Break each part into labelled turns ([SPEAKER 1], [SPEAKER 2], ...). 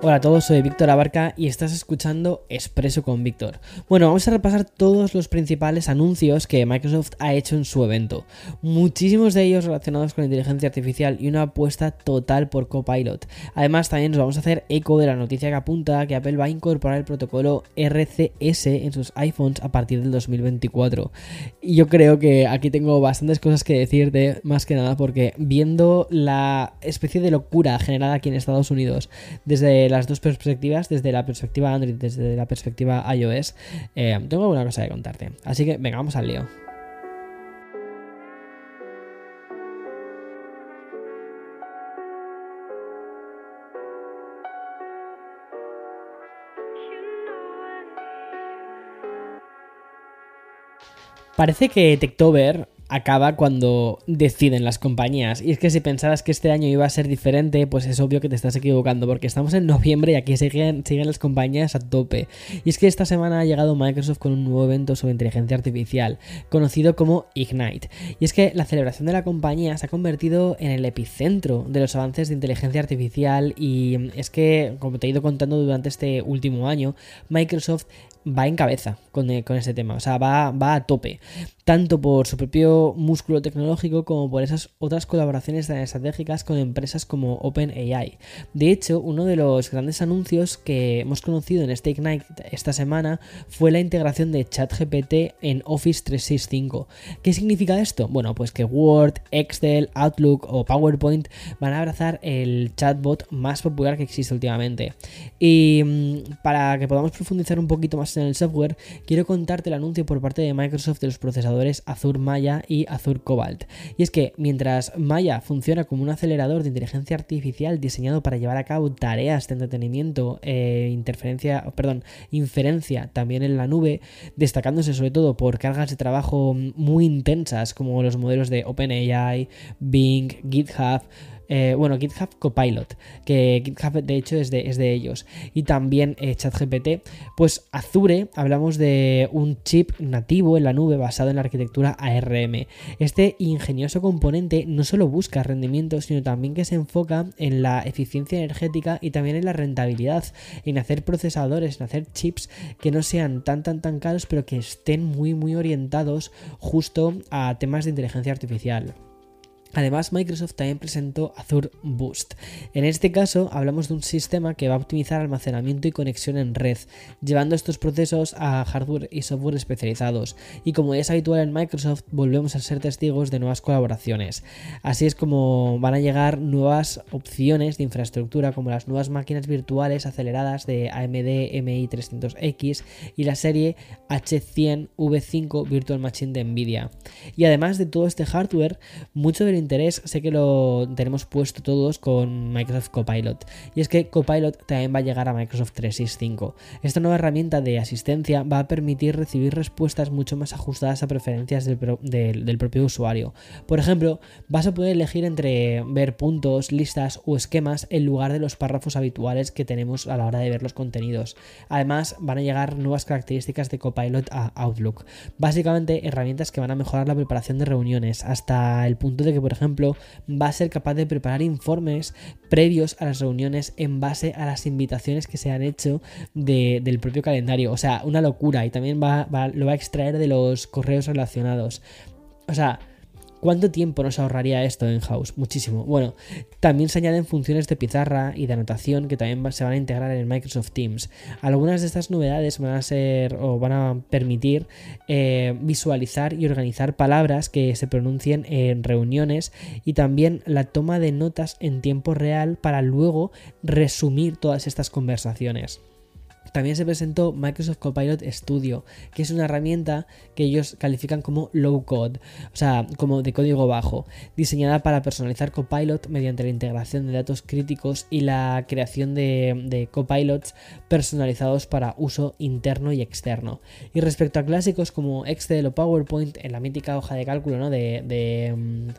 [SPEAKER 1] Hola a todos, soy Víctor Abarca y estás escuchando Expreso con Víctor. Bueno, vamos a repasar todos los principales anuncios que Microsoft ha hecho en su evento. Muchísimos de ellos relacionados con inteligencia artificial y una apuesta total por Copilot. Además, también nos vamos a hacer eco de la noticia que apunta que Apple va a incorporar el protocolo RCS en sus iPhones a partir del 2024. Y yo creo que aquí tengo bastantes cosas que decir de más que nada porque viendo la especie de locura generada aquí en Estados Unidos desde las dos perspectivas, desde la perspectiva Android, desde la perspectiva iOS, eh, tengo alguna cosa que contarte. Así que venga, vamos al lío. Parece que Techtober acaba cuando deciden las compañías. Y es que si pensabas que este año iba a ser diferente, pues es obvio que te estás equivocando, porque estamos en noviembre y aquí siguen, siguen las compañías a tope. Y es que esta semana ha llegado Microsoft con un nuevo evento sobre inteligencia artificial, conocido como Ignite. Y es que la celebración de la compañía se ha convertido en el epicentro de los avances de inteligencia artificial y es que, como te he ido contando durante este último año, Microsoft va en cabeza con, eh, con ese tema, o sea, va, va a tope tanto por su propio músculo tecnológico como por esas otras colaboraciones estratégicas con empresas como OpenAI. De hecho, uno de los grandes anuncios que hemos conocido en este Ignite esta semana fue la integración de ChatGPT en Office 365. ¿Qué significa esto? Bueno, pues que Word, Excel, Outlook o PowerPoint van a abrazar el chatbot más popular que existe últimamente. Y mm, para que podamos profundizar un poquito más en el software, quiero contarte el anuncio por parte de Microsoft de los procesadores Azure Maya y Azure Cobalt. Y es que mientras Maya funciona como un acelerador de inteligencia artificial diseñado para llevar a cabo tareas de entretenimiento, e interferencia, perdón, inferencia también en la nube, destacándose sobre todo por cargas de trabajo muy intensas como los modelos de OpenAI, Bing, GitHub, eh, bueno, GitHub Copilot, que GitHub de hecho es de, ellos, y también eh, ChatGPT, pues Azure hablamos de un chip nativo en la nube basado en la arquitectura ARM. Este ingenioso componente no solo busca rendimiento, sino también que se enfoca en la eficiencia energética y también en la rentabilidad, en hacer procesadores, en hacer chips que no sean tan tan tan caros, pero que estén muy muy orientados justo a temas de inteligencia artificial. Además, Microsoft también presentó Azure Boost. En este caso, hablamos de un sistema que va a optimizar almacenamiento y conexión en red, llevando estos procesos a hardware y software especializados. Y como es habitual en Microsoft, volvemos a ser testigos de nuevas colaboraciones. Así es como van a llegar nuevas opciones de infraestructura, como las nuevas máquinas virtuales aceleradas de AMD MI300X y la serie H100 V5 Virtual Machine de Nvidia. Y además de todo este hardware, mucho del interés sé que lo tenemos puesto todos con Microsoft Copilot. Y es que Copilot también va a llegar a Microsoft 365. Esta nueva herramienta de asistencia va a permitir recibir respuestas mucho más ajustadas a preferencias del, del propio usuario. Por ejemplo, vas a poder elegir entre ver puntos, listas o esquemas en lugar de los párrafos habituales que tenemos a la hora de ver los contenidos. Además, van a llegar nuevas características de Copilot a Outlook. Básicamente, herramientas que van a mejorar la preparación de reuniones hasta el punto de que, por ejemplo, va a ser capaz de preparar informes previos a las reuniones en base a las invitaciones que se han hecho del propio calendario. O sea, una locura. Y también va, lo va a extraer de los correos relacionados. O sea, ¿Cuánto tiempo nos ahorraría esto en House? Muchísimo. Bueno, también se añaden funciones de pizarra y de anotación que también se van a integrar en Microsoft Teams. Algunas de estas novedades van a ser o van a permitir eh, visualizar y organizar palabras que se pronuncien en reuniones y también la toma de notas en tiempo real para luego resumir todas estas conversaciones. También se presentó Microsoft Copilot Studio, que es una herramienta que ellos califican como low code, o sea, como de código bajo, diseñada para personalizar Copilot mediante la integración de datos críticos y la creación de, copilots personalizados para uso interno y externo. Y respecto a clásicos como Excel o PowerPoint en la mítica hoja de cálculo de,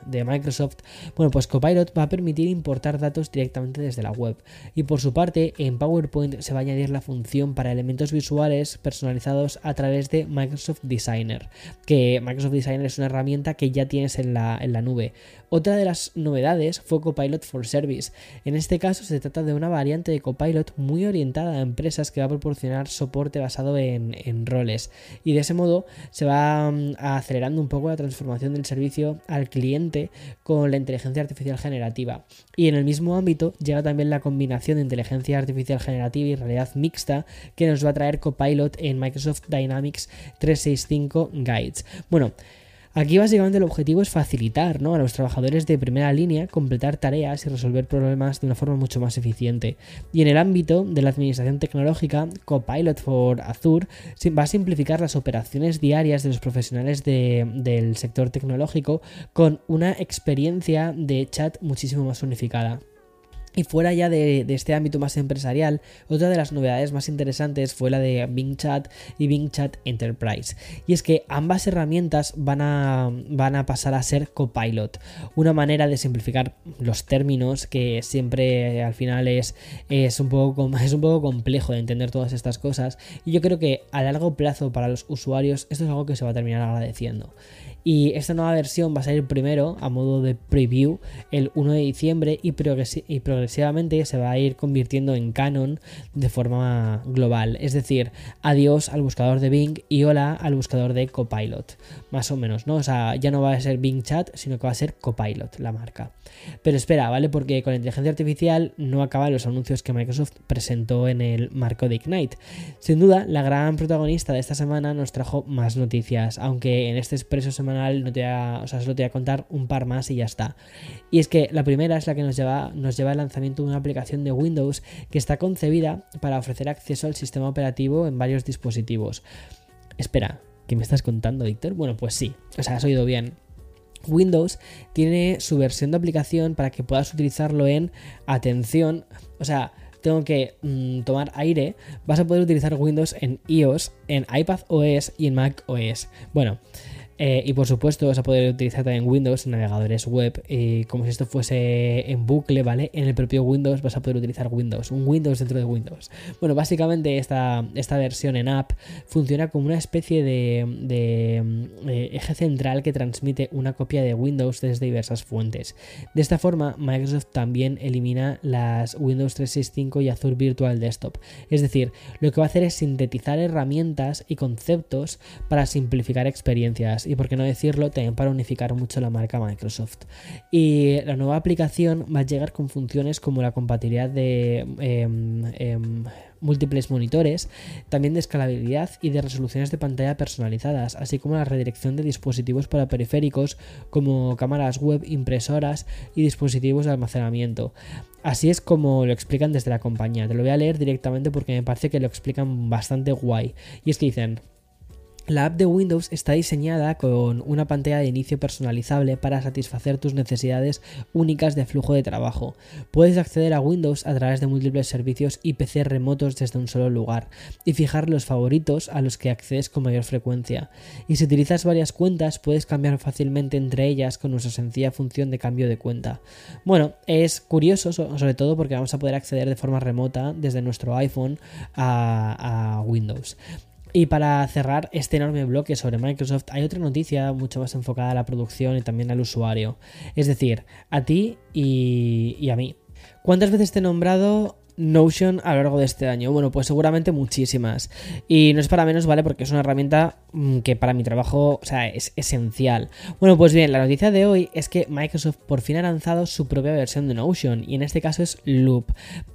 [SPEAKER 1] de Microsoft, bueno, pues Copilot va a permitir importar datos directamente desde la web. Y por su parte, en PowerPoint se va a añadir la función para elementos visuales personalizados a través de Microsoft Designer, que Microsoft Designer es una herramienta que ya tienes en la, en la nube. Otra de las novedades fue Copilot for Service. En este caso se trata de una variante de Copilot muy orientada a empresas que va a proporcionar soporte basado en, roles. Y de ese modo se va mm, acelerando un poco la transformación del servicio al cliente con la inteligencia artificial generativa. Y en el mismo ámbito llega también la combinación de inteligencia artificial generativa y realidad mixta que nos va a traer Copilot en Microsoft Dynamics 365 Guides. Bueno, Aquí básicamente el objetivo es facilitar a los trabajadores de primera línea completar tareas y resolver problemas de una forma mucho más eficiente. Y en el ámbito de la administración tecnológica, Copilot for Azure va a simplificar las operaciones diarias de los profesionales del sector tecnológico con una experiencia de chat muchísimo más unificada. Y fuera ya de, este ámbito más empresarial, otra de las novedades más interesantes fue la de Bing Chat y Bing Chat Enterprise. Y es que ambas herramientas van a, van a pasar a ser Copilot, una manera de simplificar los términos que siempre al final es, es, un poco, es un poco complejo de entender todas estas cosas. Y yo creo que a largo plazo para los usuarios esto es algo que se va a terminar agradeciendo. Y esta nueva versión va a salir primero a modo de preview el 1 de diciembre y, progresivamente se va a ir convirtiendo en canon de forma global. Es decir, adiós al buscador de Bing y hola al buscador de Copilot. Más o menos, ¿no? O sea, ya no va a ser Bing Chat, sino que va a ser Copilot la marca. Pero espera, ¿vale? Porque con la inteligencia artificial no acaban los anuncios que Microsoft presentó en el marco de Ignite. Sin duda, la gran protagonista de esta semana nos trajo más noticias, aunque en este expreso no te o sea, solo te voy a contar un par más y ya está. Y es que la primera es la que nos lleva, nos lleva al lanzamiento de una aplicación de Windows que está concebida para ofrecer acceso al sistema operativo en varios dispositivos. Espera, ¿qué me estás contando, Víctor? Bueno, pues sí, o sea, has oído bien. Windows tiene su versión de aplicación para que puedas utilizarlo en atención, o sea, tengo que mm, tomar aire, vas a poder utilizar Windows en iOS, en iPad OS y en Mac OS. Bueno, eh, y por supuesto vas a poder utilizar también Windows en navegadores web, y como si esto fuese en bucle, ¿vale? En el propio Windows vas a poder utilizar Windows, un Windows dentro de Windows. Bueno, básicamente esta, esta versión en app funciona como una especie de, de, eje central que transmite una copia de Windows desde diversas fuentes. De esta forma, Microsoft también elimina las Windows 365 y Azure Virtual Desktop. Es decir, lo que va a hacer es sintetizar herramientas y conceptos para simplificar experiencias y por qué no decirlo, también para unificar mucho la marca Microsoft. Y la nueva aplicación va a llegar con funciones como la compatibilidad de em, em, múltiples monitores, también de escalabilidad y de resoluciones de pantalla personalizadas, así como la redirección de dispositivos para periféricos como cámaras web, impresoras y dispositivos de almacenamiento. Así es como lo explican desde la compañía. Te lo voy a leer directamente porque me parece que lo explican bastante guay. Y es que dicen, la app de Windows está diseñada con una pantalla de inicio personalizable para satisfacer tus necesidades únicas de flujo de trabajo. Puedes acceder a Windows a través de múltiples servicios y PC remotos desde un solo lugar y fijar los favoritos a los que accedes con mayor frecuencia. Y si utilizas varias cuentas puedes cambiar fácilmente entre ellas con nuestra sencilla función de cambio de cuenta. Bueno, es curioso sobre todo porque vamos a poder acceder de forma remota desde nuestro iPhone a, a Windows. Y para cerrar este enorme bloque sobre Microsoft, hay otra noticia mucho más enfocada a la producción y también al usuario. Es decir, a ti y, y a mí. ¿Cuántas veces te he nombrado Notion a lo largo de este año? Bueno, pues seguramente muchísimas. Y no es para menos, ¿vale? Porque es una herramienta mm, que para mi trabajo, o sea, es esencial. Bueno, pues bien, la noticia de hoy es que Microsoft por fin ha lanzado su propia versión de Notion. Y en este caso es Loop.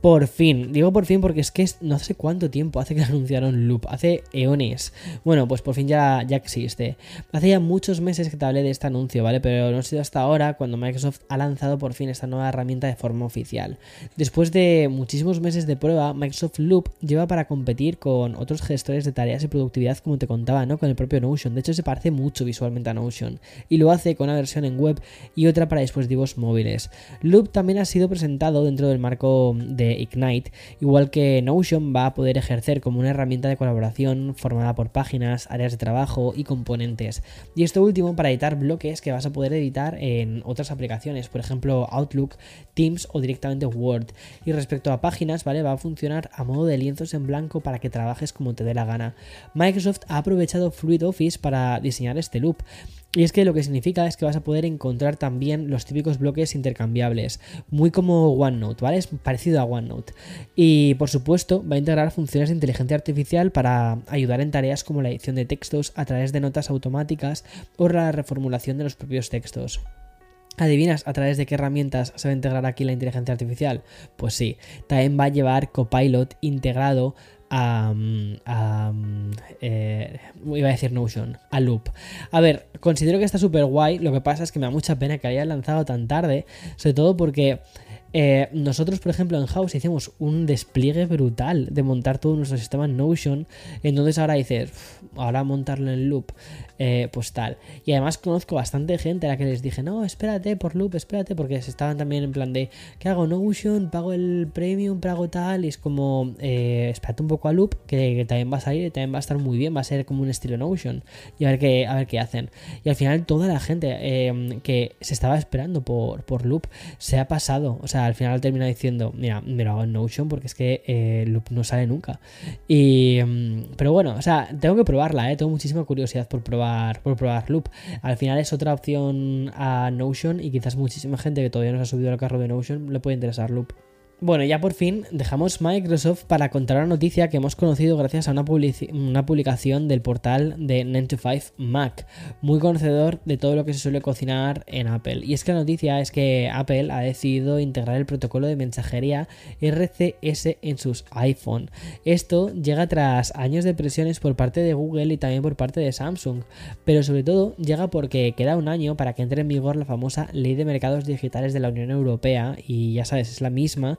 [SPEAKER 1] Por fin. Digo por fin porque es que no sé cuánto tiempo hace que anunciaron Loop. Hace eones. Bueno, pues por fin ya, ya existe. Hace ya muchos meses que te hablé de este anuncio, ¿vale? Pero no ha sido hasta ahora cuando Microsoft ha lanzado por fin esta nueva herramienta de forma oficial. Después de muchísimos meses de prueba, Microsoft Loop lleva para competir con otros gestores de tareas y productividad, como te contaba, ¿no? Con el propio Notion. De hecho, se parece mucho visualmente a Notion. Y lo hace con una versión en web y otra para dispositivos móviles. Loop también ha sido presentado dentro del marco de Ignite, igual que Notion va a poder ejercer como una herramienta de colaboración formada por páginas, áreas de trabajo y componentes. Y esto último para editar bloques que vas a poder editar en otras aplicaciones, por ejemplo Outlook, Teams o directamente Word. Y respecto a páginas, Va a funcionar a modo de lienzos en blanco para que trabajes como te dé la gana. Microsoft ha aprovechado Fluid Office para diseñar este loop. Y es que lo que significa es que vas a poder encontrar también los típicos bloques intercambiables, muy como OneNote, ¿vale? Es parecido a OneNote. Y por supuesto va a integrar funciones de inteligencia artificial para ayudar en tareas como la edición de textos a través de notas automáticas o la reformulación de los propios textos. ¿Adivinas a través de qué herramientas se va a integrar aquí la inteligencia artificial? Pues sí, también va a llevar Copilot integrado a, eh, iba a decir Notion, a Loop. A ver, considero que está súper guay, lo que pasa es que me da mucha pena que haya lanzado tan tarde, sobre todo porque eh, nosotros, por ejemplo, en House hicimos un despliegue brutal de montar todo nuestro sistema en Notion. Entonces ahora dices, ahora montarlo en Loop, eh, pues tal. Y además conozco bastante gente a la que les dije, no, espérate por Loop, espérate, porque se estaban también en plan de, ¿qué hago? Notion, pago el premium, pago tal. Y es como, eh, espérate un poco a Loop, que, también va a salir y también va a estar muy bien, va a ser como un estilo Notion. Y a ver qué, a ver qué hacen. Y al final toda la gente que se estaba esperando por, por Loop se ha pasado. O sea, al final termina diciendo, mira, me lo hago en Notion porque es que eh, Loop no sale nunca. Y, mm, pero bueno, o sea, tengo que probarla, ¿eh? tengo muchísima curiosidad por probar, por probar Loop. Al final es otra opción a Notion y quizás muchísima gente que todavía no se ha subido al carro de Notion le puede interesar Loop. Bueno, ya por fin dejamos Microsoft para contar una noticia que hemos conocido gracias a una, publicación del portal de 9to5 Mac, muy conocedor de todo lo que se suele cocinar en Apple. Y es que la noticia es que Apple ha decidido integrar el protocolo de mensajería RCS en sus iPhone. Esto llega tras años de presiones por parte de Google y también por parte de Samsung, pero sobre todo llega porque queda un año para que entre en vigor la famosa Ley de Mercados Digitales de la Unión Europea y ya sabes, es la misma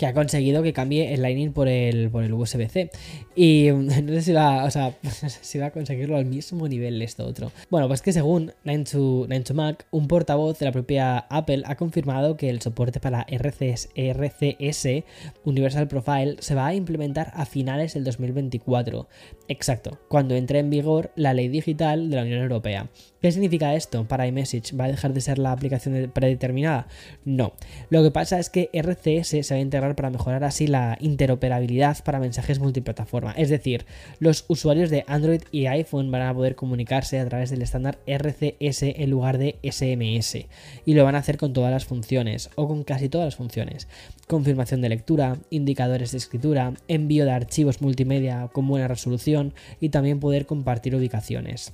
[SPEAKER 1] que ha conseguido que cambie el Lightning por el, por el USB-C. Y no sé si va, o sea, si va a conseguirlo al mismo nivel esto otro. Bueno, pues que según 9 Mac, un portavoz de la propia Apple ha confirmado que el soporte para RCS, RCS Universal Profile se va a implementar a finales del 2024. Exacto, cuando entre en vigor la ley digital de la Unión Europea. ¿Qué significa esto para iMessage? ¿Va a dejar de ser la aplicación predeterminada? No. Lo que pasa es que RCS se va a integrar para mejorar así la interoperabilidad para mensajes multiplataforma. Es decir, los usuarios de Android y iPhone van a poder comunicarse a través del estándar RCS en lugar de SMS. Y lo van a hacer con todas las funciones, o con casi todas las funciones. Confirmación de lectura, indicadores de escritura, envío de archivos multimedia con buena resolución y también poder compartir ubicaciones.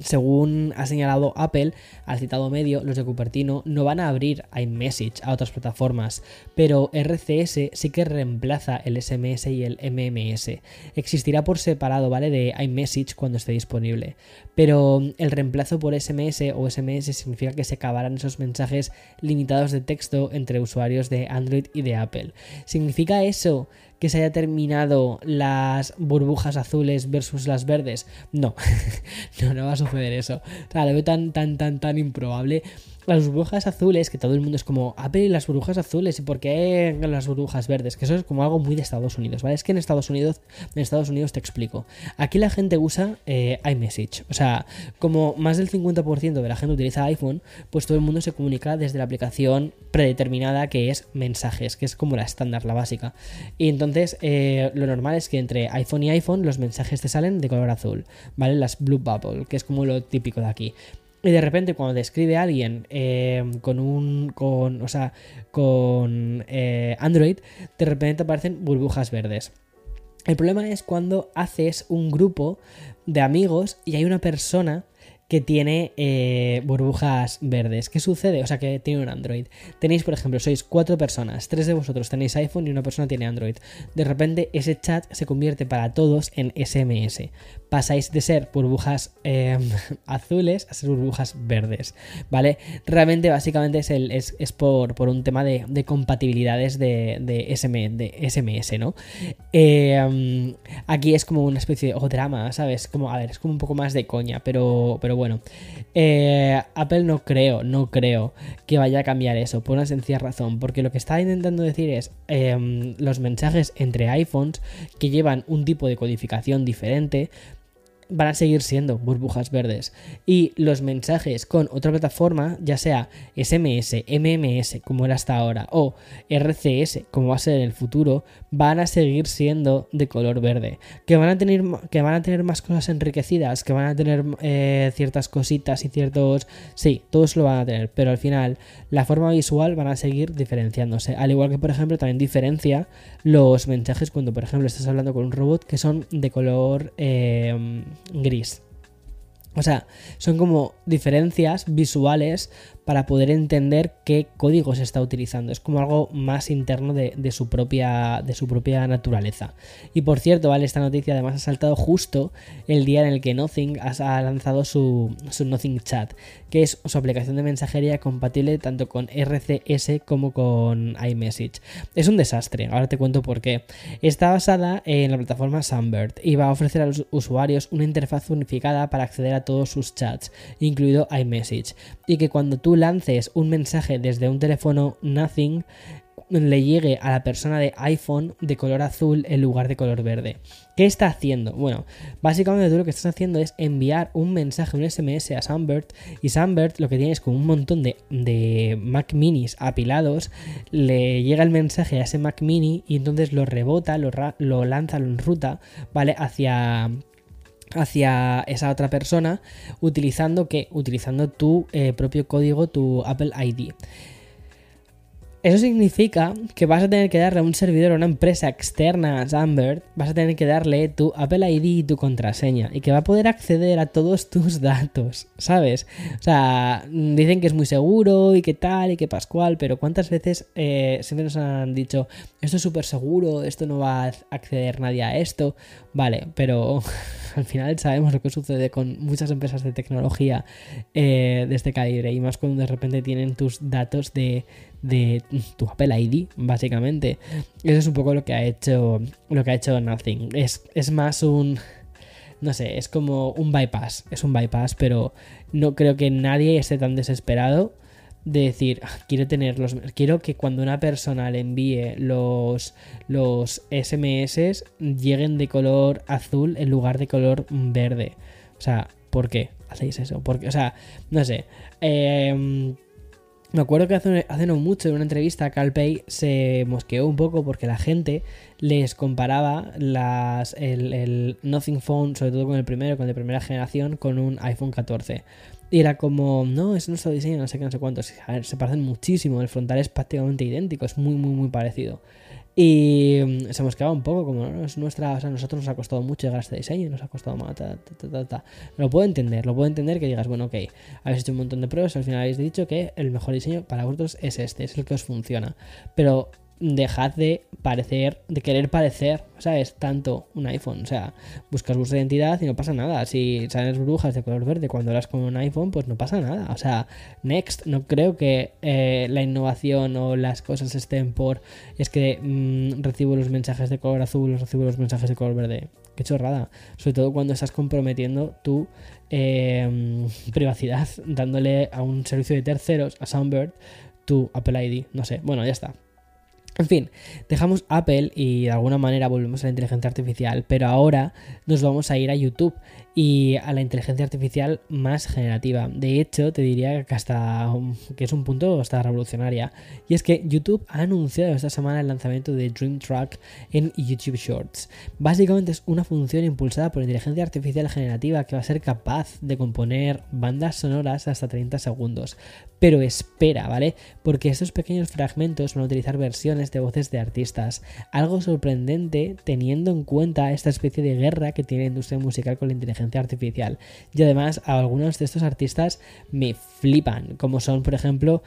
[SPEAKER 1] Según ha señalado Apple, al citado medio, los de Cupertino no van a abrir iMessage a otras plataformas, pero RCS sí que reemplaza el SMS y el MMS. Existirá por separado, ¿vale? De iMessage cuando esté disponible. Pero el reemplazo por SMS o SMS significa que se acabarán esos mensajes limitados de texto entre usuarios de Android y de Apple. ¿Significa eso que se haya terminado las burbujas azules versus las verdes. No, no, no va a suceder eso. O sea, lo veo tan, tan, tan, tan improbable las burbujas azules, que todo el mundo es como, Apple y las burbujas azules, ¿y por qué las burbujas verdes? Que eso es como algo muy de Estados Unidos, ¿vale? Es que en Estados Unidos, en Estados Unidos te explico. Aquí la gente usa eh, iMessage. O sea, como más del 50% de la gente utiliza iPhone, pues todo el mundo se comunica desde la aplicación predeterminada que es mensajes, que es como la estándar, la básica. Y entonces, eh, lo normal es que entre iPhone y iPhone los mensajes te salen de color azul, ¿vale? Las Blue Bubble, que es como lo típico de aquí. Y de repente cuando te escribe alguien eh, con un. con. O sea, con eh, Android, de repente te aparecen burbujas verdes. El problema es cuando haces un grupo de amigos y hay una persona que tiene eh, burbujas verdes. ¿Qué sucede? O sea, que tiene un Android. Tenéis, por ejemplo, sois cuatro personas, tres de vosotros tenéis iPhone y una persona tiene Android. De repente ese chat se convierte para todos en SMS. Pasáis de ser burbujas em, azules a ser burbujas verdes, ¿vale? Realmente, básicamente es, el, es, por, por, un tema de, compatibilidades de, de, de SMS, ¿no? Em, aquí es como una especie de drama, ¿sabes? Como, a ver, es como un poco más de coña, pero, pero bueno. Eh, Apple no creo, no creo que vaya a cambiar eso, por una sencilla razón, porque lo que está intentando decir es em, los mensajes entre iPhones que llevan un tipo de codificación diferente, van a seguir siendo burbujas verdes. Y los mensajes con otra plataforma, ya sea SMS, MMS, como era hasta ahora, o RCS, como va a ser en el futuro, van a seguir siendo de color verde. Que van a tener, que van a tener más cosas enriquecidas, que van a tener eh, ciertas cositas y ciertos... Sí, todos lo van a tener, pero al final la forma visual van a seguir diferenciándose. Al igual que, por ejemplo, también diferencia los mensajes cuando, por ejemplo, estás hablando con un robot que son de color... Eh, gris. O sea, son como diferencias visuales para poder entender qué código se está utilizando. Es como algo más interno de, su, propia, de su propia naturaleza. Y por cierto, vale, esta noticia además ha saltado justo el día en el que Nothing ha lanzado su, su Nothing Chat, que es su aplicación de mensajería compatible tanto con RCS como con iMessage. Es un desastre, ahora te cuento por qué. Está basada en la plataforma Sunbird y va a ofrecer a los usuarios una interfaz unificada para acceder a todos sus chats, incluido iMessage, y que cuando tú lances un mensaje desde un teléfono Nothing, le llegue a la persona de iPhone de color azul en lugar de color verde. ¿Qué está haciendo? Bueno, básicamente tú lo que estás haciendo es enviar un mensaje, un SMS a Sunbird y Sunbird lo que tiene es con un montón de, Mac minis apilados, le llega el mensaje a ese Mac mini y entonces lo rebota, lo, lo lanza, lo enruta, ¿vale? Hacia hacia esa otra persona utilizando que utilizando tu eh, propio código tu Apple ID eso significa que vas a tener que darle a un servidor a una empresa externa a Sunbird, vas a tener que darle tu Apple ID y tu contraseña y que va a poder acceder a todos tus datos, ¿sabes? O sea, dicen que es muy seguro y que tal y que pascual, pero ¿cuántas veces eh, siempre nos han dicho esto es súper seguro, esto no va a acceder nadie a esto? Vale, pero al final sabemos lo que sucede con muchas empresas de tecnología eh, de este calibre y más cuando de repente tienen tus datos de de tu Apple ID, básicamente. Eso es un poco lo que ha hecho, lo que ha hecho Nothing. Es, es más un... No sé, es como un bypass. Es un bypass, pero no creo que nadie esté tan desesperado de decir, ah, quiero tenerlos, quiero que cuando una persona le envíe los, los SMS lleguen de color azul en lugar de color verde. O sea, ¿por qué hacéis eso? Porque, o sea, no sé. Eh, me acuerdo que hace, hace, no mucho en una entrevista Calpay se mosqueó un poco porque la gente les comparaba las, el, el, Nothing Phone, sobre todo con el primero, con el de primera generación, con un iPhone 14. Y era como, no, es nuestro diseño, no sé qué, no sé cuántos. A ver, se parecen muchísimo, el frontal es prácticamente idéntico, es muy, muy, muy parecido. Y mm, se hemos quedado un poco como, ¿no? Es nuestra, o sea, a nosotros nos ha costado mucho llegar a este diseño, nos ha costado más, Lo puedo entender, lo puedo entender que digas, bueno, ok, habéis hecho un montón de pruebas, al final habéis dicho que el mejor diseño para vosotros es este, es el que os funciona. Pero dejad de parecer, de querer parecer, ¿sabes? Tanto un iPhone. O sea, buscas vuestra identidad y no pasa nada. Si sales brujas de color verde cuando hablas con un iPhone, pues no pasa nada. O sea, next, no creo que eh, la innovación o las cosas estén por. Es que mm, recibo los mensajes de color azul, recibo los mensajes de color verde. Qué chorrada. Sobre todo cuando estás comprometiendo tu em, privacidad, dándole a un servicio de terceros, a Soundbird, tu Apple ID. No sé. Bueno, ya está. En fin, dejamos Apple y de alguna manera volvemos a la inteligencia artificial, pero ahora nos vamos a ir a YouTube y a la inteligencia artificial más generativa. De hecho, te diría que hasta que es un punto hasta revolucionaria. Y es que YouTube ha anunciado esta semana el lanzamiento de Dream Track en YouTube Shorts. Básicamente es una función impulsada por inteligencia artificial generativa que va a ser capaz de componer bandas sonoras hasta 30 segundos. Pero espera, ¿vale? Porque estos pequeños fragmentos van a utilizar versiones de voces de artistas. Algo sorprendente teniendo en cuenta esta especie de guerra que tiene la industria musical con la inteligencia artificial. Y además, algunos de estos artistas me flipan, como son, por ejemplo,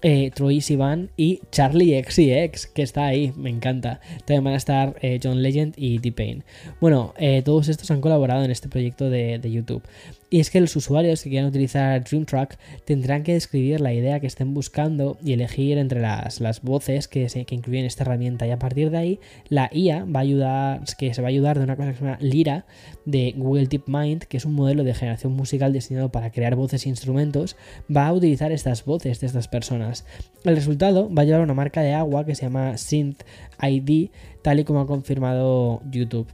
[SPEAKER 1] eh, Troy Sivan y Charlie XCX, que está ahí, me encanta. También van a estar eh, John Legend y T-Pain. Bueno, eh, todos estos han colaborado en este proyecto de, de YouTube. Y es que los usuarios que quieran utilizar DreamTrack tendrán que describir la idea que estén buscando y elegir entre las, las voces que, se, que incluyen esta herramienta. Y a partir de ahí, la IA va a ayudar, que se va a ayudar de una cosa que se llama Lira de Google DeepMind, que es un modelo de generación musical diseñado para crear voces e instrumentos, va a utilizar estas voces de estas personas. El resultado va a llevar una marca de agua que se llama Synth ID, tal y como ha confirmado YouTube.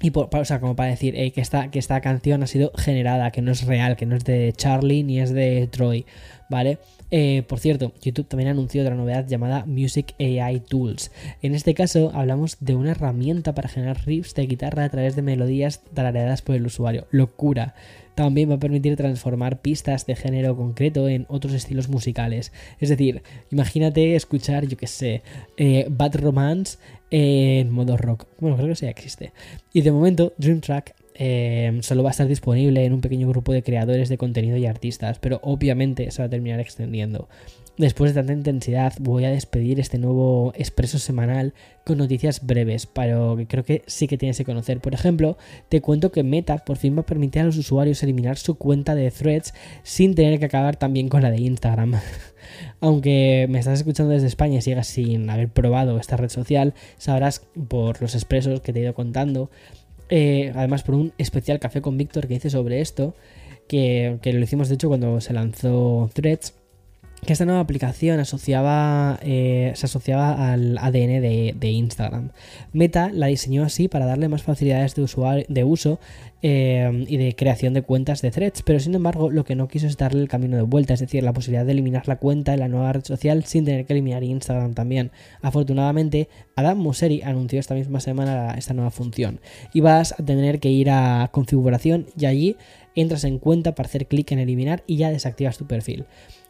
[SPEAKER 1] Y por, o sea, como para decir que, esta, que esta canción ha sido generada, que no es real, que no es de Charlie ni es de Troy, ¿vale? Eh, por cierto, YouTube también anunció otra novedad llamada Music AI Tools. En este caso hablamos de una herramienta para generar riffs de guitarra a través de melodías tarareadas por el usuario. Locura. También va a permitir transformar pistas de género concreto en otros estilos musicales. Es decir, imagínate escuchar, yo que sé, eh, Bad Romance en modo rock. Bueno, creo que sí existe. Y de momento, Dream Track eh, solo va a estar disponible en un pequeño grupo de creadores de contenido y artistas, pero obviamente se va a terminar extendiendo. Después de tanta intensidad, voy a despedir este nuevo expreso semanal con noticias breves, pero que creo que sí que tienes que conocer. Por ejemplo, te cuento que Meta por fin va a permitir a los usuarios eliminar su cuenta de threads sin tener que acabar también con la de Instagram. Aunque me estás escuchando desde España y sigas sin haber probado esta red social, sabrás por los expresos que te he ido contando, eh, además por un especial café con Víctor que hice sobre esto, que, que lo hicimos de hecho cuando se lanzó Threads que esta nueva aplicación asociaba, eh, se asociaba al ADN de, Instagram. Meta la diseñó así para darle más facilidades de, de uso eh, y de creación de cuentas de threads, pero sin embargo lo que no quiso es darle el camino de vuelta, es decir, la posibilidad de eliminar la cuenta en la nueva red social sin tener que eliminar Instagram también. Afortunadamente, Adam Mosseri anunció esta misma semana esta nueva función y vas a tener que ir a configuración y allí entras en cuenta para hacer clic en eliminar y ya desactivas tu perfil.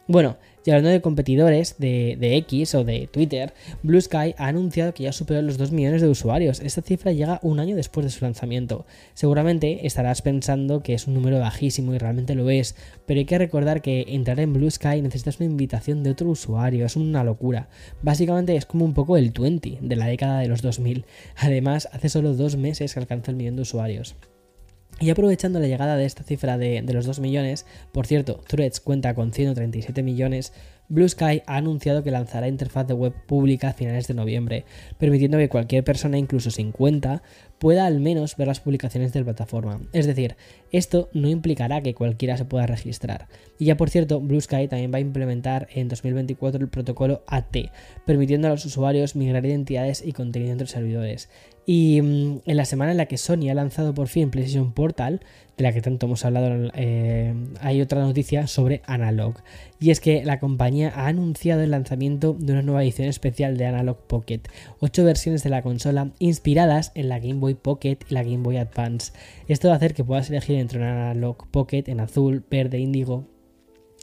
[SPEAKER 1] Bueno, y hablando de competidores de, X o de Twitter, Blue Sky ha anunciado que ya superó los 2 millones de usuarios. Esta cifra llega un año después de su lanzamiento. Seguramente estarás pensando que es un número bajísimo y realmente lo es, pero hay que recordar que entrar en Blue Sky necesitas una invitación de otro usuario, es una locura. Básicamente es como un poco el 20 de la década de los 2000. Además, hace solo dos meses que alcanza el millón de usuarios. Y aprovechando la llegada de esta cifra de, los 2 millones, por cierto, Threads cuenta con 137 millones, Blue Sky ha anunciado que lanzará interfaz de web pública a finales de noviembre, permitiendo que cualquier persona, incluso sin cuenta, pueda al menos ver las publicaciones de la plataforma. Es decir, esto no implicará que cualquiera se pueda registrar. Y ya por cierto, Blue Sky también va a implementar en 2024 el protocolo AT, permitiendo a los usuarios migrar identidades y contenido entre servidores. Y mm, en la semana en la que Sony ha lanzado por fin PlayStation Portal, de la que tanto hemos hablado, eh, hay otra noticia sobre Analog. Y es que la compañía ha anunciado el lanzamiento de una nueva edición especial de Analog Pocket, ocho versiones de la consola inspiradas en la Game Boy Pocket y la Game Boy Advance. Esto va a hacer que puedas elegir entre un Analog Pocket en azul, verde, índigo,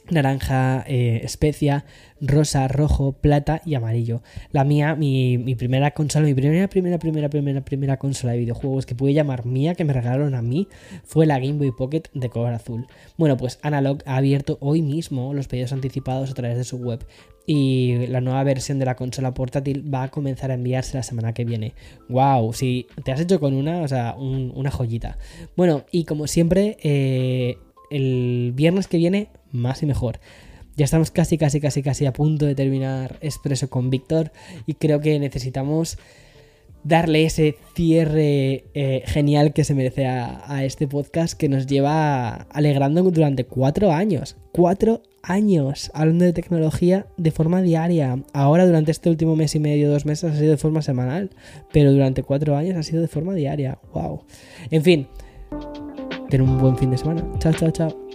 [SPEAKER 1] naranja, eh, especia, rosa, rojo, plata y amarillo. La mía, mi, primera consola, mi primera, primera, primera, primera, primera consola de videojuegos que pude llamar mía, que me regalaron a mí, fue la Game Boy Pocket de color azul. Bueno, pues Analog ha abierto hoy mismo los pedidos anticipados a través de su web y la nueva versión de la consola portátil va a comenzar a enviarse la semana que viene. ¡Wow! Si te has hecho con una, o sea, una joyita. Bueno, y como siempre, eh, el viernes que viene más y mejor. Ya estamos casi, casi, casi, casi a punto de terminar Expreso con Víctor y creo que necesitamos darle ese cierre eh, genial que se merece a, este podcast que nos lleva alegrando durante cuatro años. Cuatro años hablando de tecnología de forma diaria. Ahora durante este último mes y medio, dos meses ha sido de forma semanal, pero durante cuatro años ha sido de forma diaria. ¡Wow! En fin, ten un buen fin de semana. Chao, chao, chao.